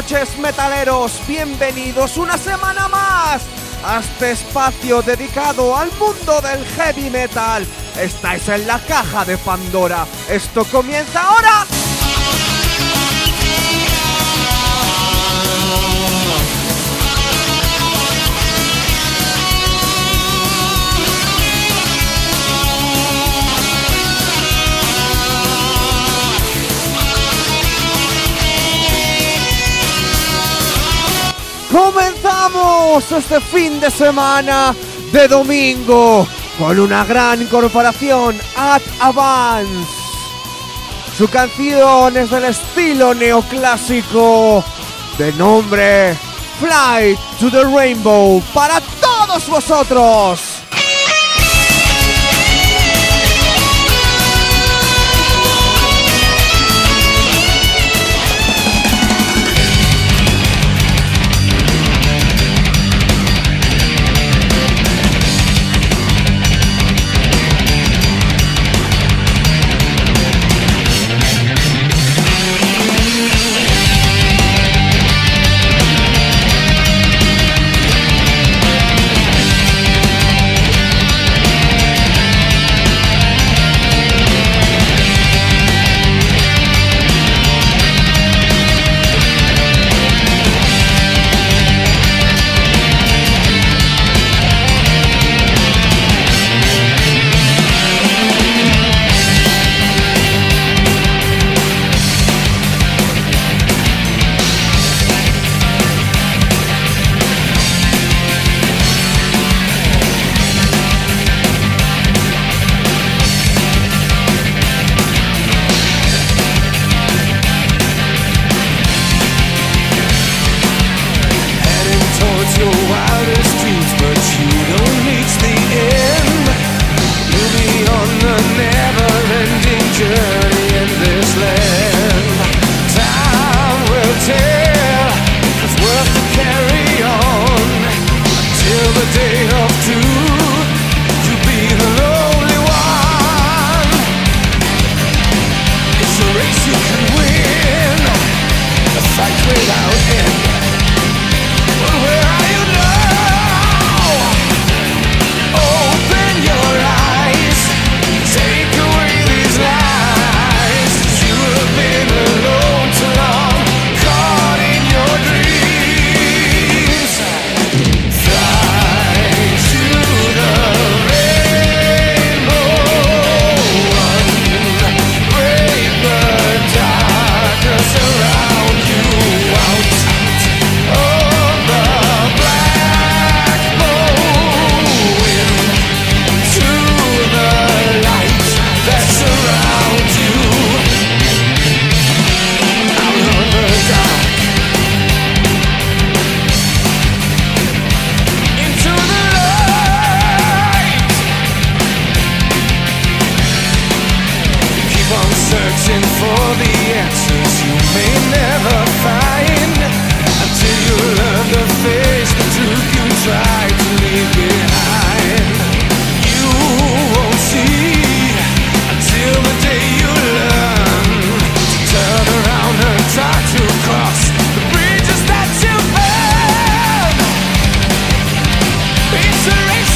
noches, metaleros. Bienvenidos una semana más a este espacio dedicado al mundo del heavy metal. Estáis en la caja de Pandora. Esto comienza ahora. Comenzamos este fin de semana de domingo con una gran incorporación At Avance. Su canción es del estilo neoclásico de nombre Fly to the Rainbow para todos vosotros.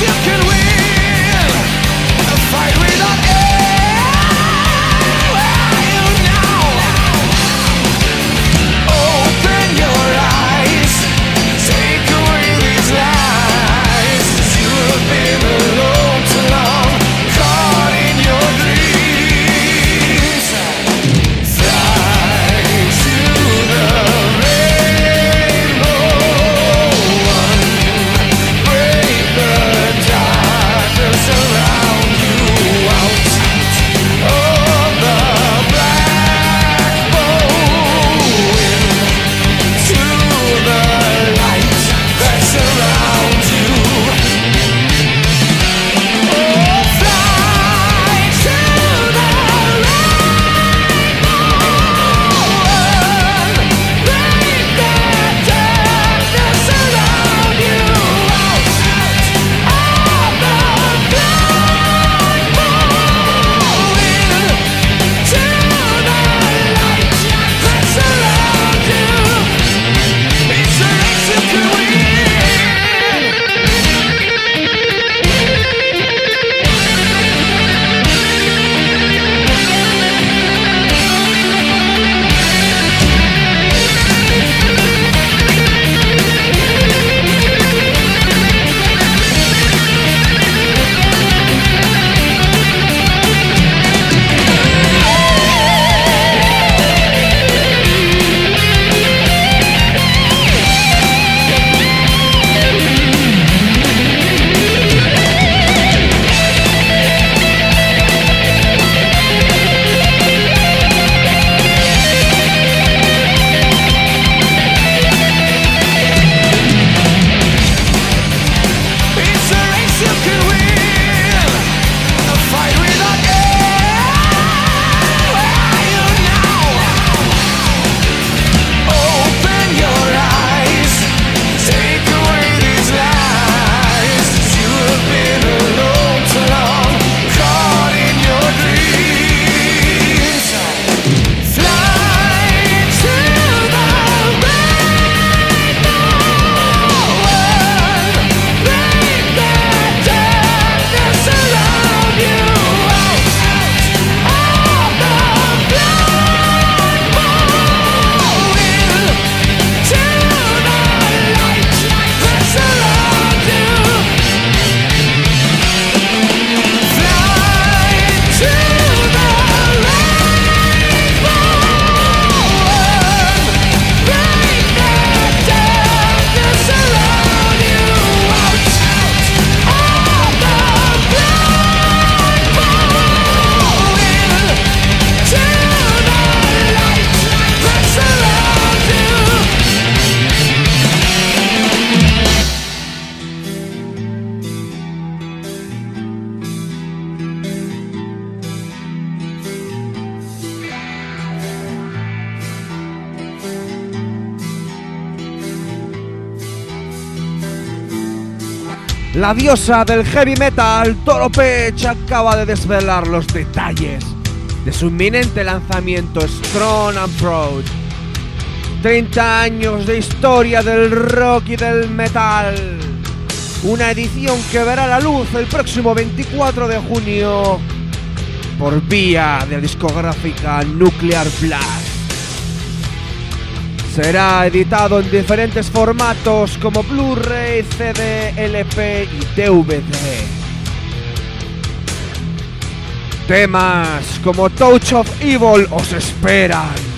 you can Diosa del heavy metal, Toro Pech, acaba de desvelar los detalles de su inminente lanzamiento Strong and Proud. 30 años de historia del rock y del metal. Una edición que verá la luz el próximo 24 de junio por vía de la discográfica Nuclear Blast. Será editado en diferentes formatos como Blu-ray, CD, LP y DVD. Temas como Touch of Evil os esperan.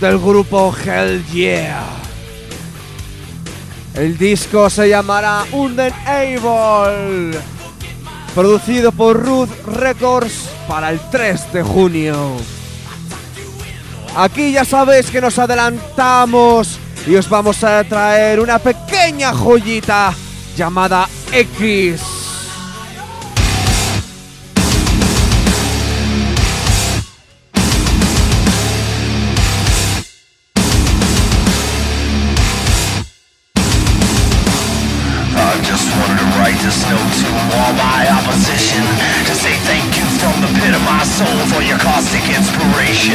del grupo Hell Yeah. El disco se llamará Undenable, producido por Ruth Records para el 3 de junio. Aquí ya sabéis que nos adelantamos y os vamos a traer una pequeña joyita llamada X. soul for your caustic inspiration.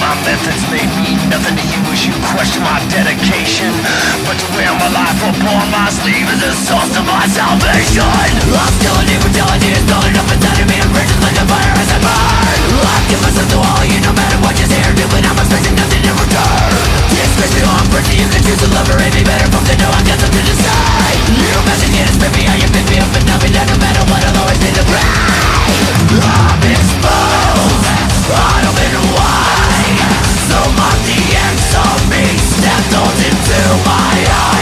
My methods may mean nothing to you as you question my dedication. But to wear my life upon my sleeve is the source of my salvation. I'm still an immortality, it's not enough inside of me. I'm raging like the fire as I burn. I give myself to all you, no matter what you say or do, but I'm expecting nothing in return. Especially on person you can choose a lover It'd be better from the know I got something to say You messing in is me, how you pick me up And I'll be there no matter what, I'll always be the bride I'm exposed, bottom and wide So mark the ends of me Stepped on into my eyes.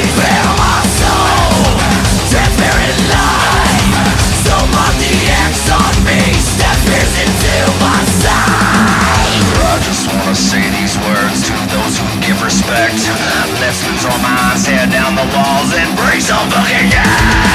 tear down the walls and break some fucking gas!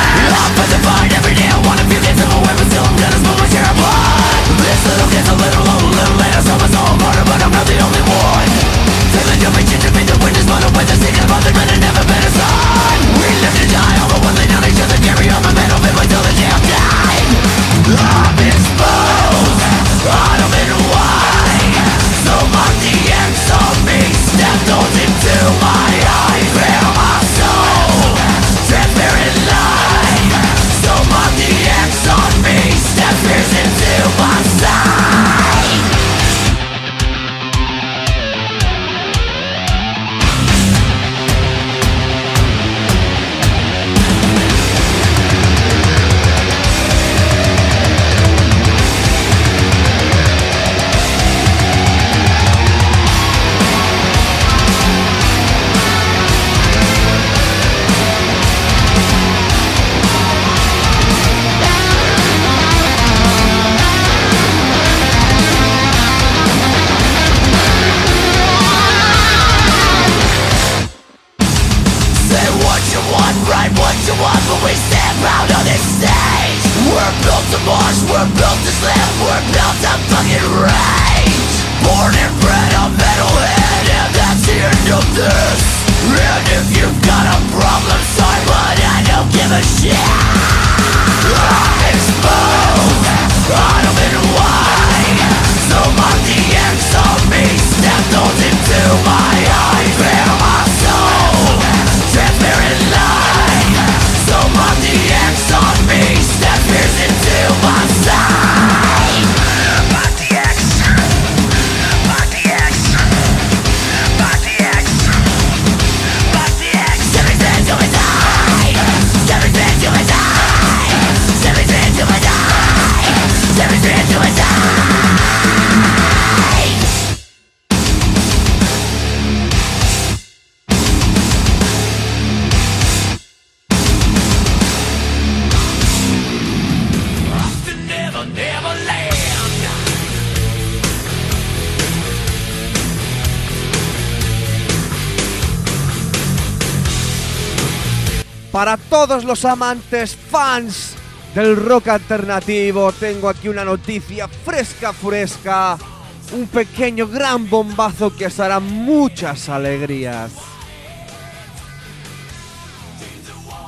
todos los amantes fans del rock alternativo, tengo aquí una noticia fresca, fresca. Un pequeño gran bombazo que os hará muchas alegrías.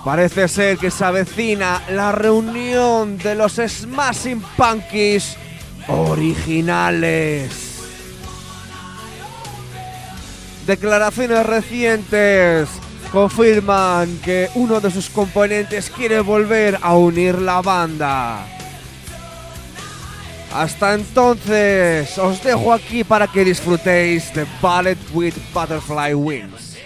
Parece ser que se avecina la reunión de los Smashing Punkies originales. Declaraciones recientes confirman que uno de sus componentes quiere volver a unir la banda. Hasta entonces, os dejo aquí para que disfrutéis de Ballet with Butterfly Wings.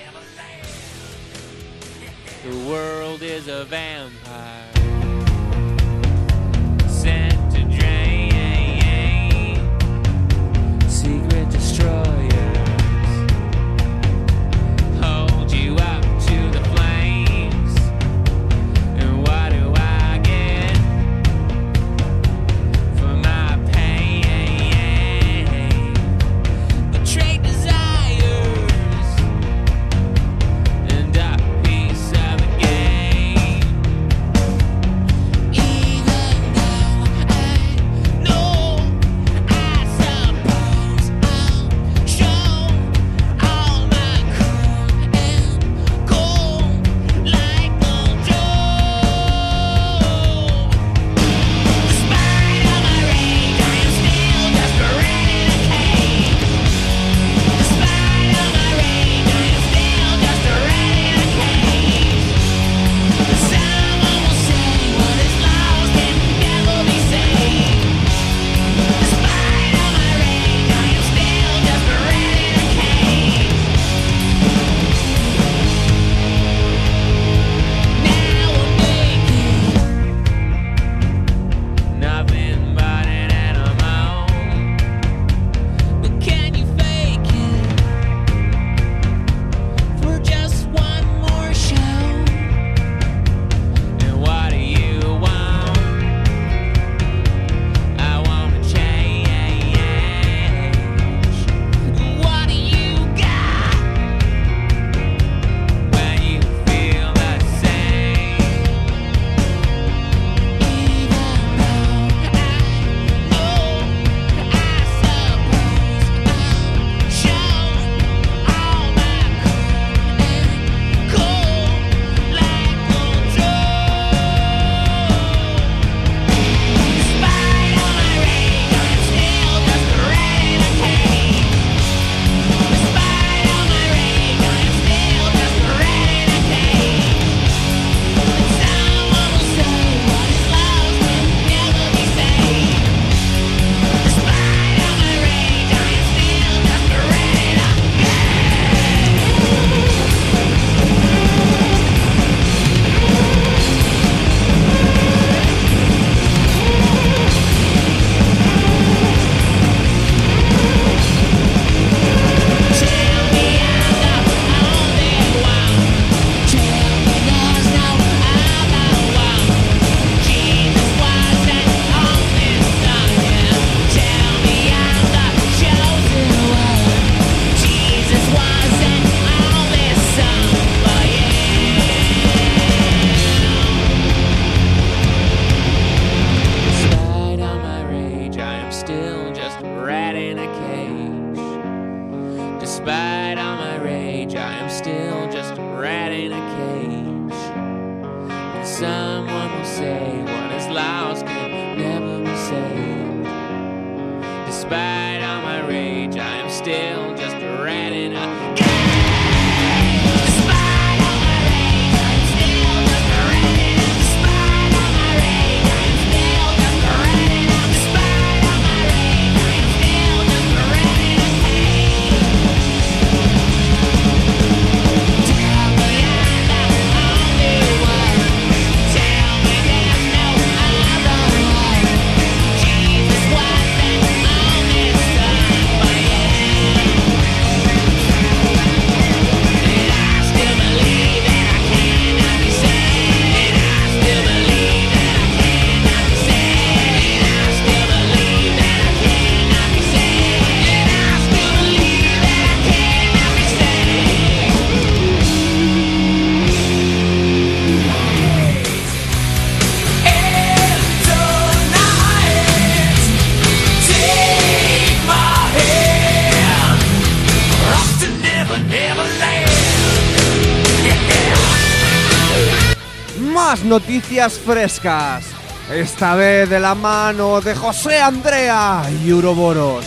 frescas. Esta vez de la mano de José Andrea y Uroboros.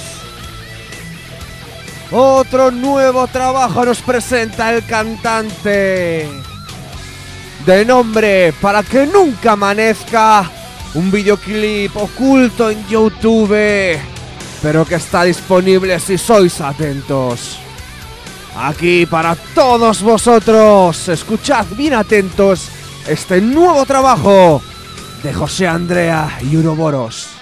Otro nuevo trabajo nos presenta el cantante. De nombre Para que nunca amanezca. Un videoclip oculto en YouTube. Pero que está disponible si sois atentos. Aquí para todos vosotros. Escuchad bien atentos este nuevo trabajo de José Andrea y Uroboros.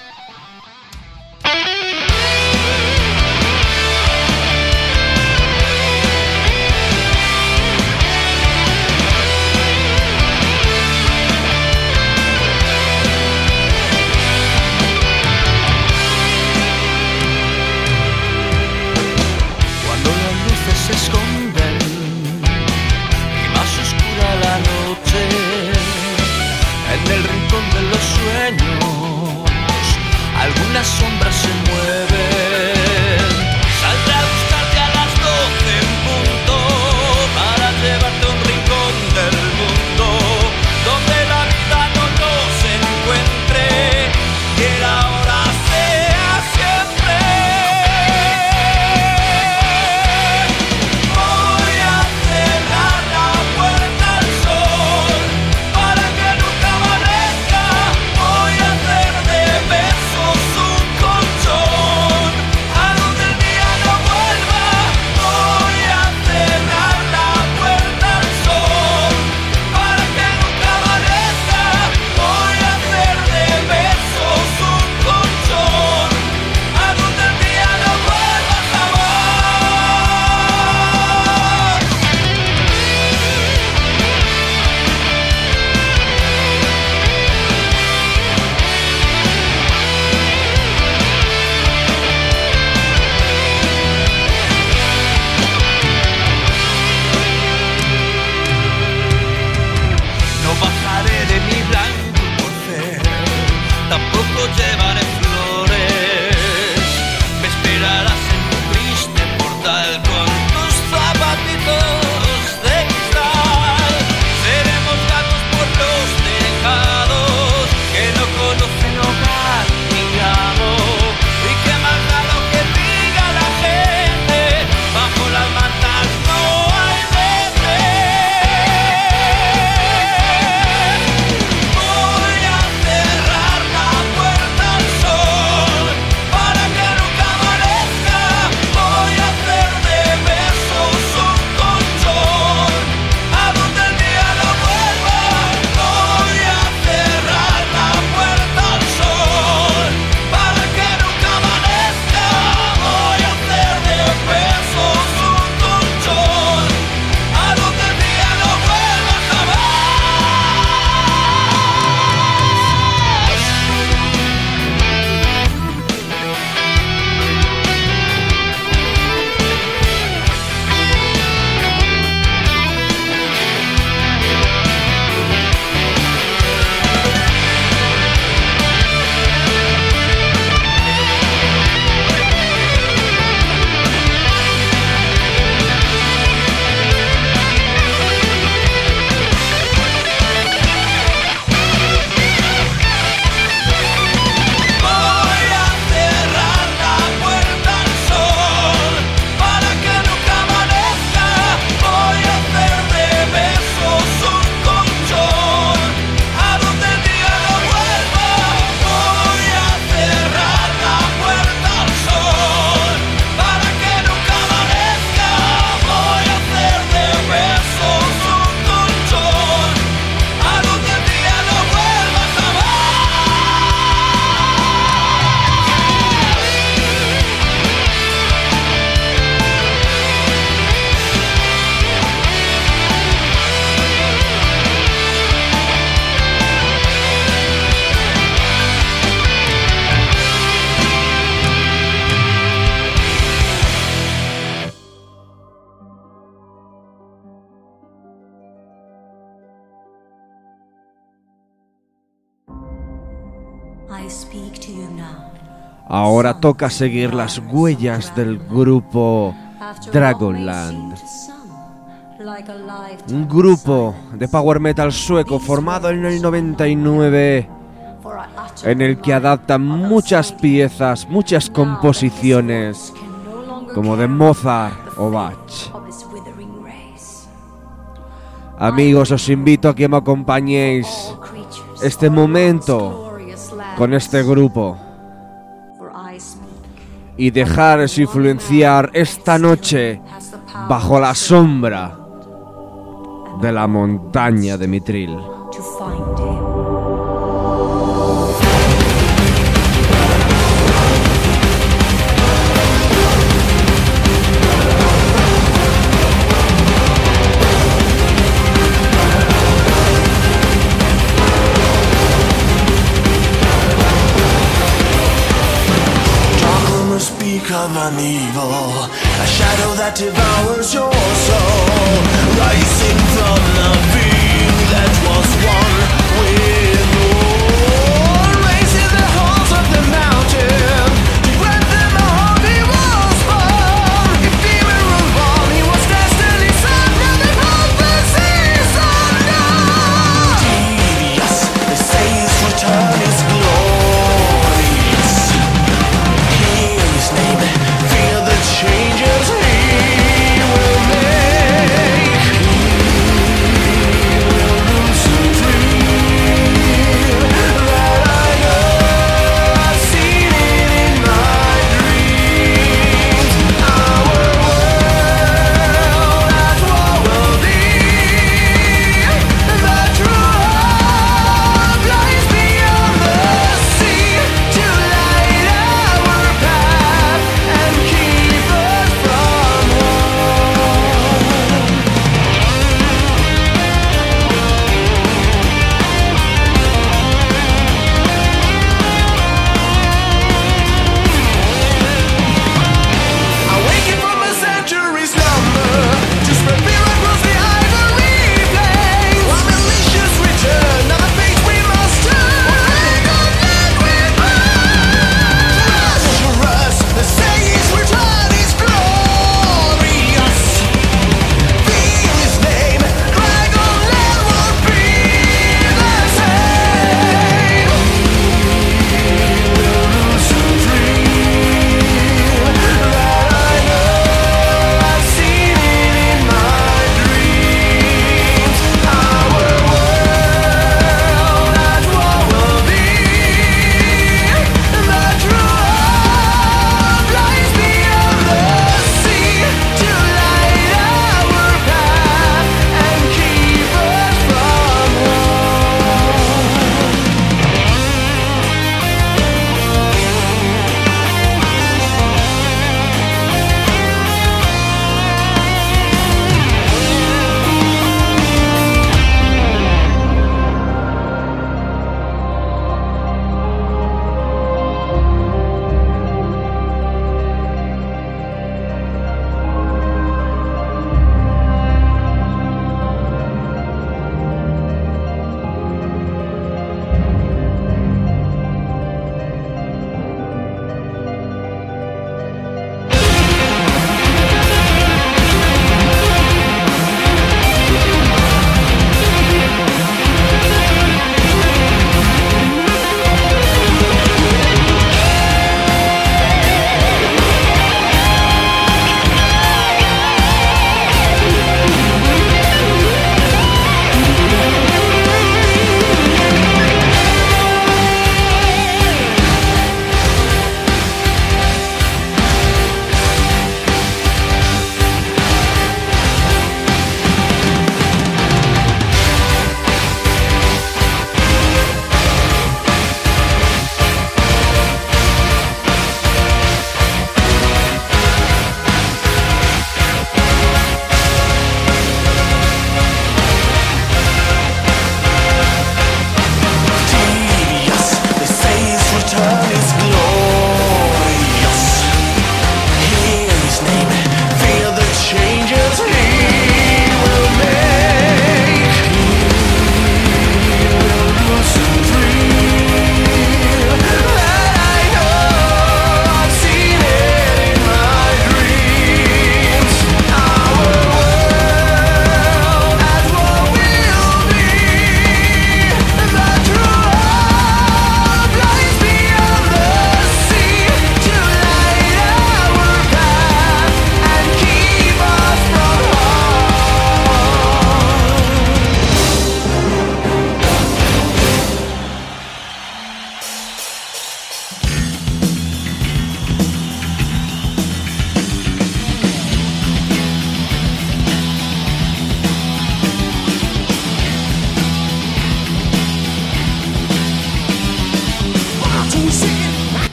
Ahora toca seguir las huellas del grupo Dragonland. Un grupo de power metal sueco formado en el 99 for I utter en el que adaptan muchas piezas, muchas composiciones como de Mozart o Bach. Amigos, os invito a que me acompañéis este momento con este grupo y dejaros influenciar esta noche bajo la sombra de la montaña de Mitril. Speak an evil, a shadow that devours your soul, rising from the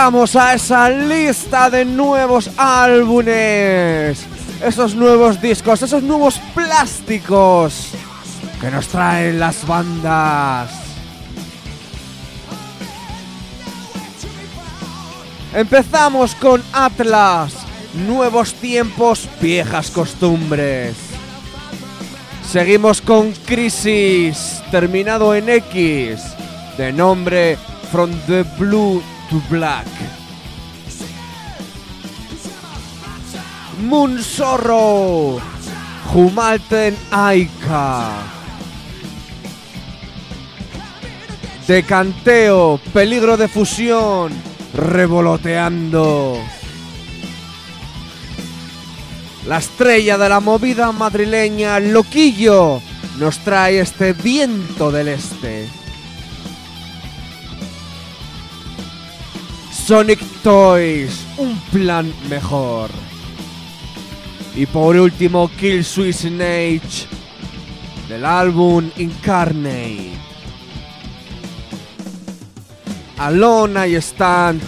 pasamos a esa lista de nuevos álbumes. Esos nuevos discos, esos nuevos plásticos que nos traen las bandas. Empezamos con Atlas, nuevos tiempos, viejas costumbres. Seguimos con Crisis, terminado en X, de nombre From the Blue to Black. Moon Zorro, Humalten Aika. Decanteo, peligro de fusión, revoloteando. La estrella de la movida madrileña, Loquillo, nos trae este viento del este. Sonic Toys, un plan mejor. Y por último, Kill Switch Snake del álbum Incarnate. Alone I Stand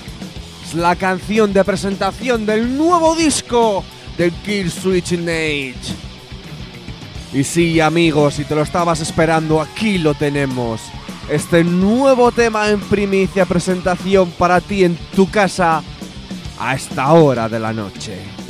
es la canción de presentación del nuevo disco del Kill Switch Age. Y sí, amigos, si te lo estabas esperando, aquí lo tenemos. Este nuevo tema en primicia presentación para ti en tu casa a esta hora de la noche.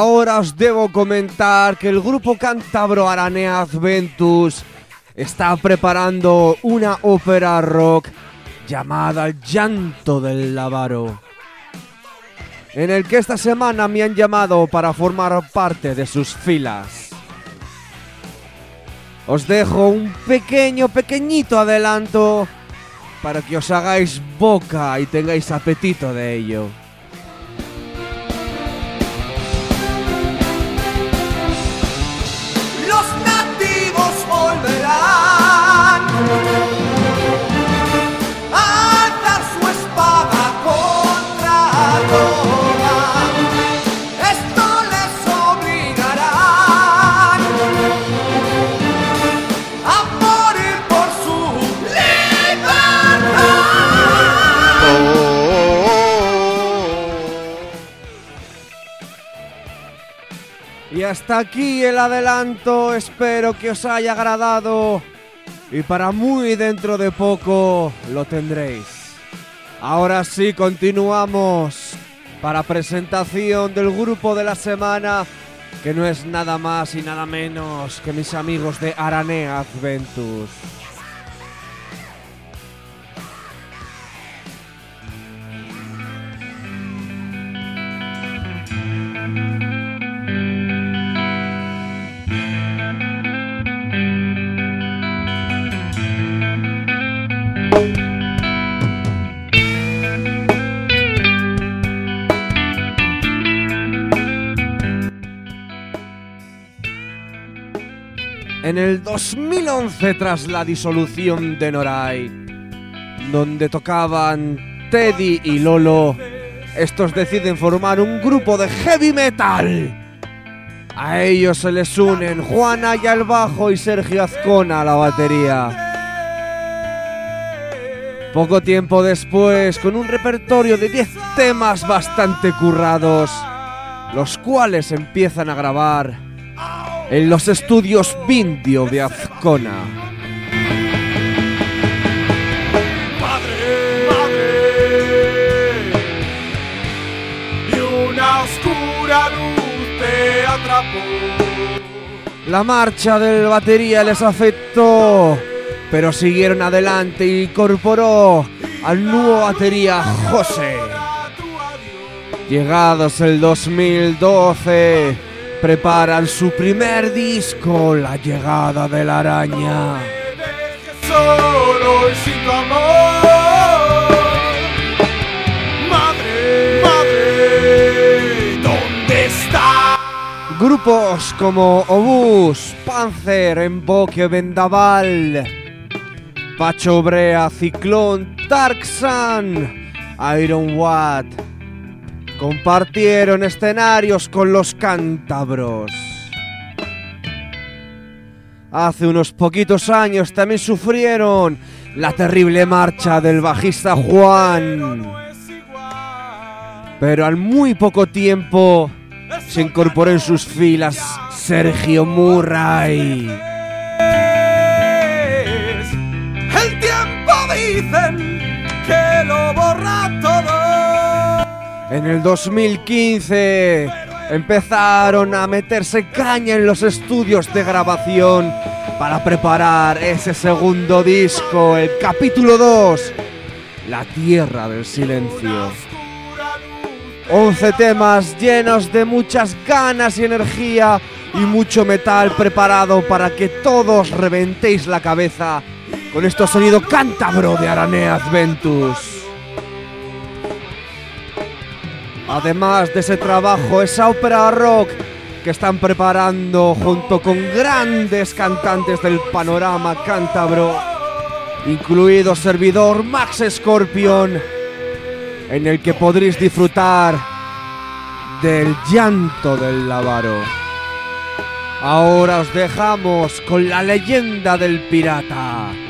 Ahora os debo comentar que el grupo cántabro Aranea Adventus está preparando una ópera rock llamada El llanto del Lavaro, en el que esta semana me han llamado para formar parte de sus filas. Os dejo un pequeño, pequeñito adelanto para que os hagáis boca y tengáis apetito de ello. Hasta aquí el adelanto, espero que os haya agradado y para muy dentro de poco lo tendréis. Ahora sí, continuamos para presentación del grupo de la semana, que no es nada más y nada menos que mis amigos de Aranea Adventus. En el 2011, tras la disolución de Noray, donde tocaban Teddy y Lolo, estos deciden formar un grupo de heavy metal. A ellos se les unen Juana y al bajo y Sergio Azcona a la batería. Poco tiempo después, con un repertorio de 10 temas bastante currados, los cuales empiezan a grabar en los estudios Vindio de Azcona. Madre, madre, y una oscura luz te atrapó. La marcha del batería les afectó, pero siguieron adelante y incorporó al nuevo batería José. Llegados el 2012, preparan su primer disco, La llegada de la araña. Me dejes solo y sin tu amor. Madre, madre, ¿dónde está? Grupos como Obús, Panzer, Emboque, Vendaval, Pacho Brea, Ciclón, Darksan, Iron Watt compartieron escenarios con los cántabros. Hace unos poquitos años también sufrieron la terrible marcha del bajista Juan. Pero al muy poco tiempo se incorporó en sus filas Sergio Murray. El tiempo dicen que lo borra. En el 2015 empezaron a meterse caña en los estudios de grabación para preparar ese segundo disco, el capítulo 2, La Tierra del Silencio. 11 temas llenos de muchas ganas y energía y mucho metal preparado para que todos reventéis la cabeza con este sonido cántabro de Aranea Adventus. Además de ese trabajo, esa ópera rock que están preparando junto con grandes cantantes del panorama cántabro, incluido servidor Max Scorpion, en el que podréis disfrutar del llanto del Lavaro. Ahora os dejamos con la leyenda del pirata.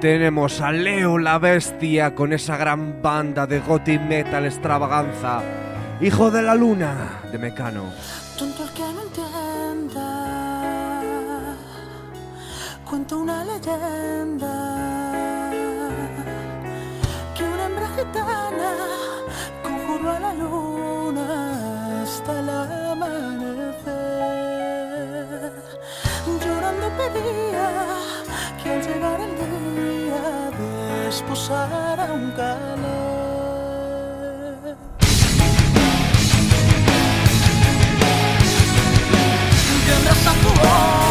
Tenemos a Leo la Bestia con esa gran banda de gothic metal extravaganza. Hijo de la luna de Mecano. Tonto el que no entienda. Cuenta una leyenda que una hembra gitana conjuró a la luna hasta el amanecer. Llorando pedía que al llegar el día desposara un calor. Tendrás a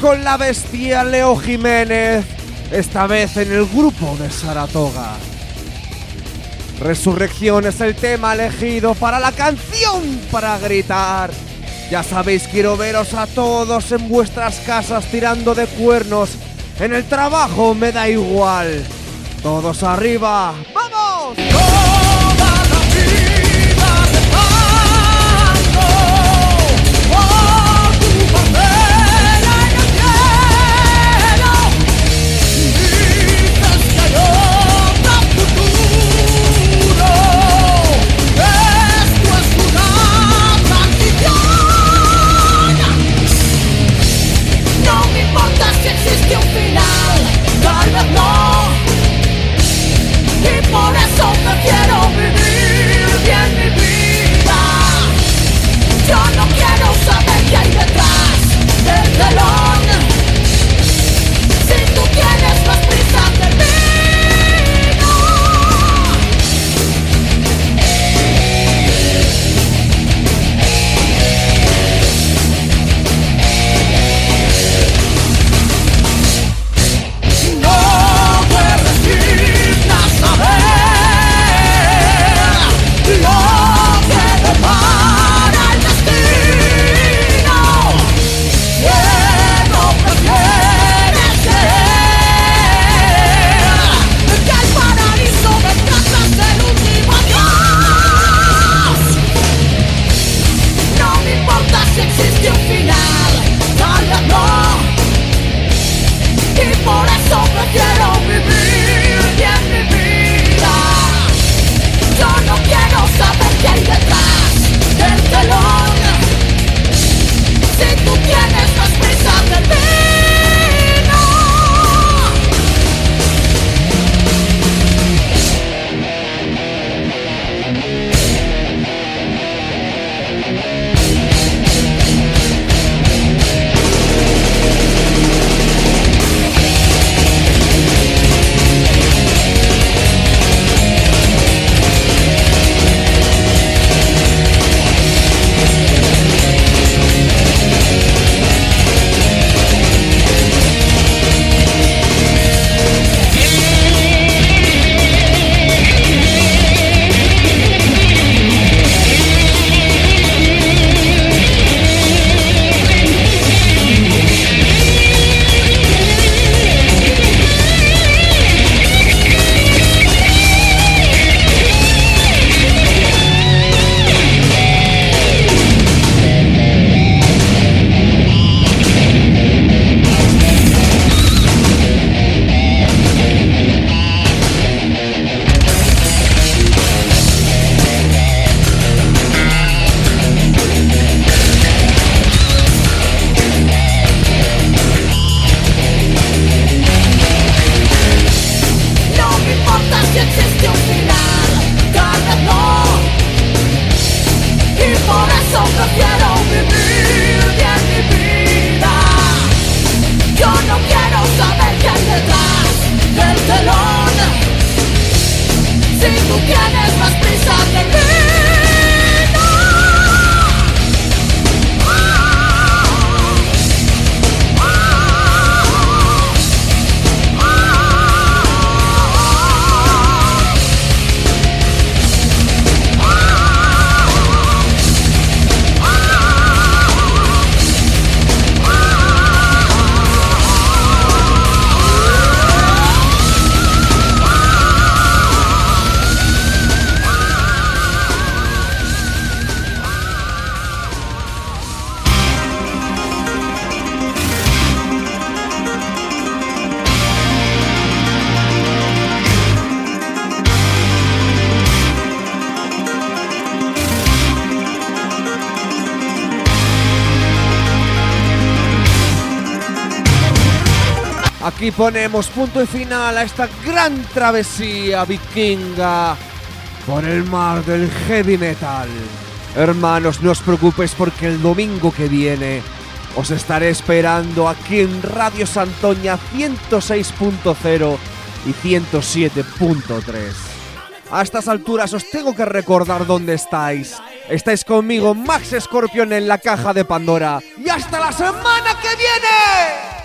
Con la bestia Leo Jiménez, esta vez en el grupo de Saratoga. Resurrección es el tema elegido para la canción para gritar. Ya sabéis, quiero veros a todos en vuestras casas tirando de cuernos. En el trabajo me da igual. Todos arriba. ¡Vamos! Ponemos punto y final a esta gran travesía vikinga por el mar del heavy metal. Hermanos, no os preocupéis porque el domingo que viene os estaré esperando aquí en Radio Santoña 106.0 y 107.3. A estas alturas os tengo que recordar dónde estáis. Estáis conmigo, Max Scorpion, en la caja de Pandora. ¡Y hasta la semana que viene!